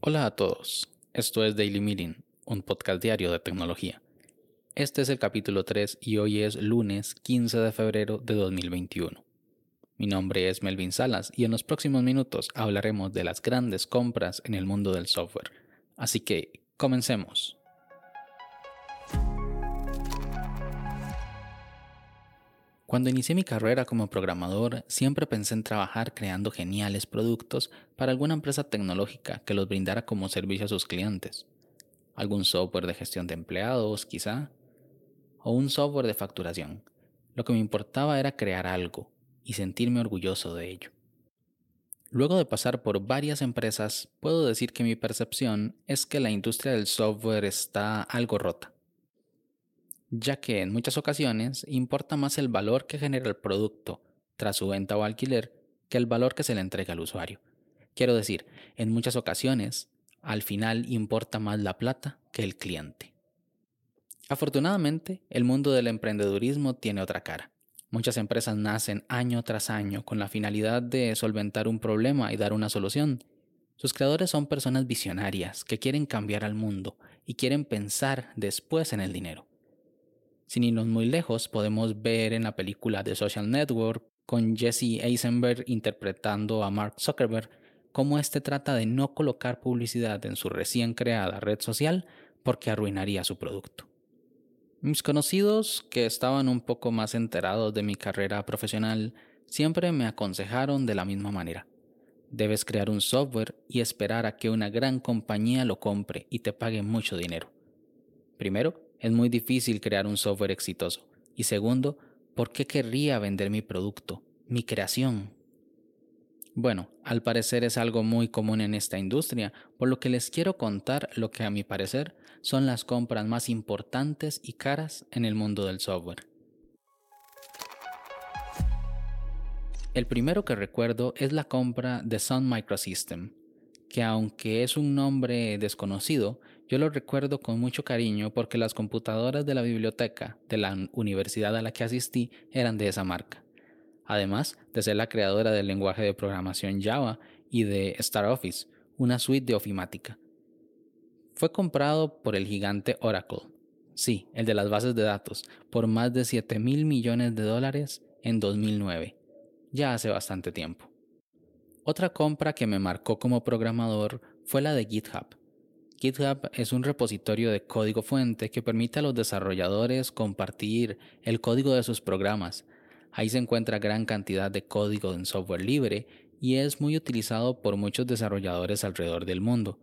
Hola a todos, esto es Daily Meeting, un podcast diario de tecnología. Este es el capítulo 3 y hoy es lunes 15 de febrero de 2021. Mi nombre es Melvin Salas y en los próximos minutos hablaremos de las grandes compras en el mundo del software. Así que, comencemos. Cuando inicié mi carrera como programador, siempre pensé en trabajar creando geniales productos para alguna empresa tecnológica que los brindara como servicio a sus clientes. Algún software de gestión de empleados, quizá, o un software de facturación. Lo que me importaba era crear algo y sentirme orgulloso de ello. Luego de pasar por varias empresas, puedo decir que mi percepción es que la industria del software está algo rota ya que en muchas ocasiones importa más el valor que genera el producto tras su venta o alquiler que el valor que se le entrega al usuario. Quiero decir, en muchas ocasiones, al final importa más la plata que el cliente. Afortunadamente, el mundo del emprendedurismo tiene otra cara. Muchas empresas nacen año tras año con la finalidad de solventar un problema y dar una solución. Sus creadores son personas visionarias que quieren cambiar al mundo y quieren pensar después en el dinero. Sin irnos muy lejos, podemos ver en la película The Social Network, con Jesse Eisenberg interpretando a Mark Zuckerberg, cómo éste trata de no colocar publicidad en su recién creada red social porque arruinaría su producto. Mis conocidos, que estaban un poco más enterados de mi carrera profesional, siempre me aconsejaron de la misma manera. Debes crear un software y esperar a que una gran compañía lo compre y te pague mucho dinero. Primero, es muy difícil crear un software exitoso. Y segundo, ¿por qué querría vender mi producto, mi creación? Bueno, al parecer es algo muy común en esta industria, por lo que les quiero contar lo que a mi parecer son las compras más importantes y caras en el mundo del software. El primero que recuerdo es la compra de Sun Microsystem, que aunque es un nombre desconocido, yo lo recuerdo con mucho cariño porque las computadoras de la biblioteca de la universidad a la que asistí eran de esa marca. Además de ser la creadora del lenguaje de programación Java y de Star Office, una suite de ofimática. Fue comprado por el gigante Oracle, sí, el de las bases de datos, por más de 7 mil millones de dólares en 2009, ya hace bastante tiempo. Otra compra que me marcó como programador fue la de GitHub, GitHub es un repositorio de código fuente que permite a los desarrolladores compartir el código de sus programas. Ahí se encuentra gran cantidad de código en software libre y es muy utilizado por muchos desarrolladores alrededor del mundo.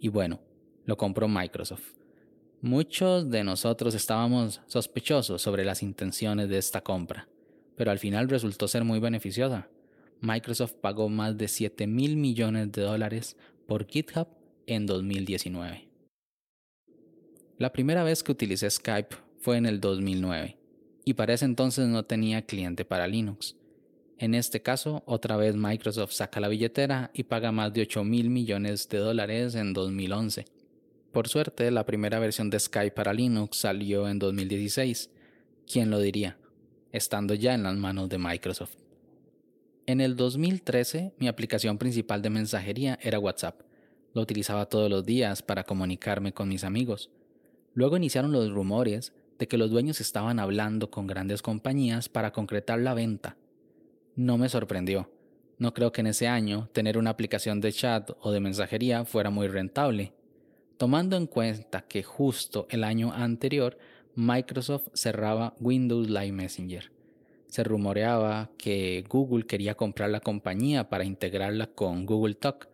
Y bueno, lo compró Microsoft. Muchos de nosotros estábamos sospechosos sobre las intenciones de esta compra, pero al final resultó ser muy beneficiosa. Microsoft pagó más de 7 mil millones de dólares por GitHub en 2019. La primera vez que utilicé Skype fue en el 2009 y para ese entonces no tenía cliente para Linux. En este caso, otra vez Microsoft saca la billetera y paga más de 8 mil millones de dólares en 2011. Por suerte, la primera versión de Skype para Linux salió en 2016. ¿Quién lo diría? Estando ya en las manos de Microsoft. En el 2013, mi aplicación principal de mensajería era WhatsApp lo utilizaba todos los días para comunicarme con mis amigos. Luego iniciaron los rumores de que los dueños estaban hablando con grandes compañías para concretar la venta. No me sorprendió. No creo que en ese año tener una aplicación de chat o de mensajería fuera muy rentable. Tomando en cuenta que justo el año anterior Microsoft cerraba Windows Live Messenger. Se rumoreaba que Google quería comprar la compañía para integrarla con Google Talk,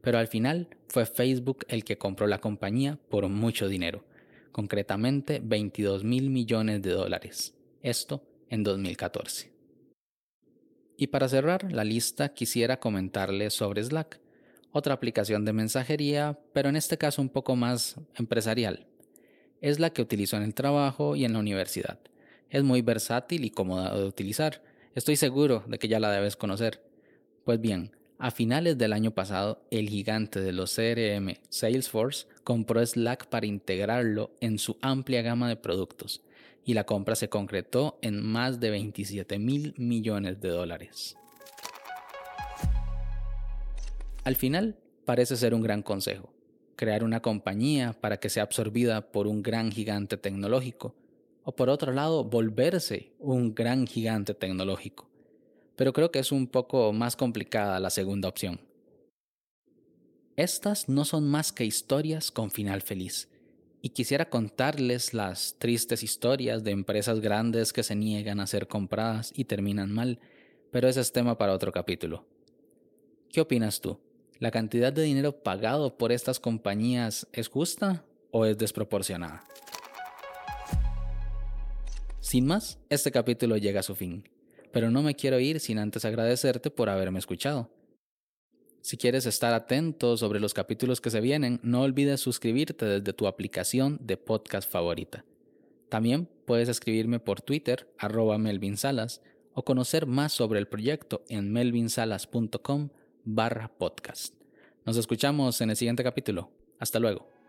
pero al final fue Facebook el que compró la compañía por mucho dinero, concretamente 22 mil millones de dólares, esto en 2014. Y para cerrar la lista quisiera comentarles sobre Slack, otra aplicación de mensajería, pero en este caso un poco más empresarial. Es la que utilizo en el trabajo y en la universidad. Es muy versátil y cómoda de utilizar. Estoy seguro de que ya la debes conocer. Pues bien, a finales del año pasado, el gigante de los CRM Salesforce compró Slack para integrarlo en su amplia gama de productos. y la compra se concretó en más de 27 mil millones de dólares. Al final, parece ser un gran consejo, crear una compañía para que sea absorbida por un gran gigante tecnológico, o por otro lado, volverse un gran gigante tecnológico. Pero creo que es un poco más complicada la segunda opción. Estas no son más que historias con final feliz, y quisiera contarles las tristes historias de empresas grandes que se niegan a ser compradas y terminan mal, pero ese es tema para otro capítulo. ¿Qué opinas tú? ¿La cantidad de dinero pagado por estas compañías es justa o es desproporcionada? Sin más, este capítulo llega a su fin, pero no me quiero ir sin antes agradecerte por haberme escuchado. Si quieres estar atento sobre los capítulos que se vienen, no olvides suscribirte desde tu aplicación de podcast favorita. También puedes escribirme por Twitter, arroba Melvin Salas, o conocer más sobre el proyecto en melvinsalas.com barra podcast. Nos escuchamos en el siguiente capítulo. Hasta luego.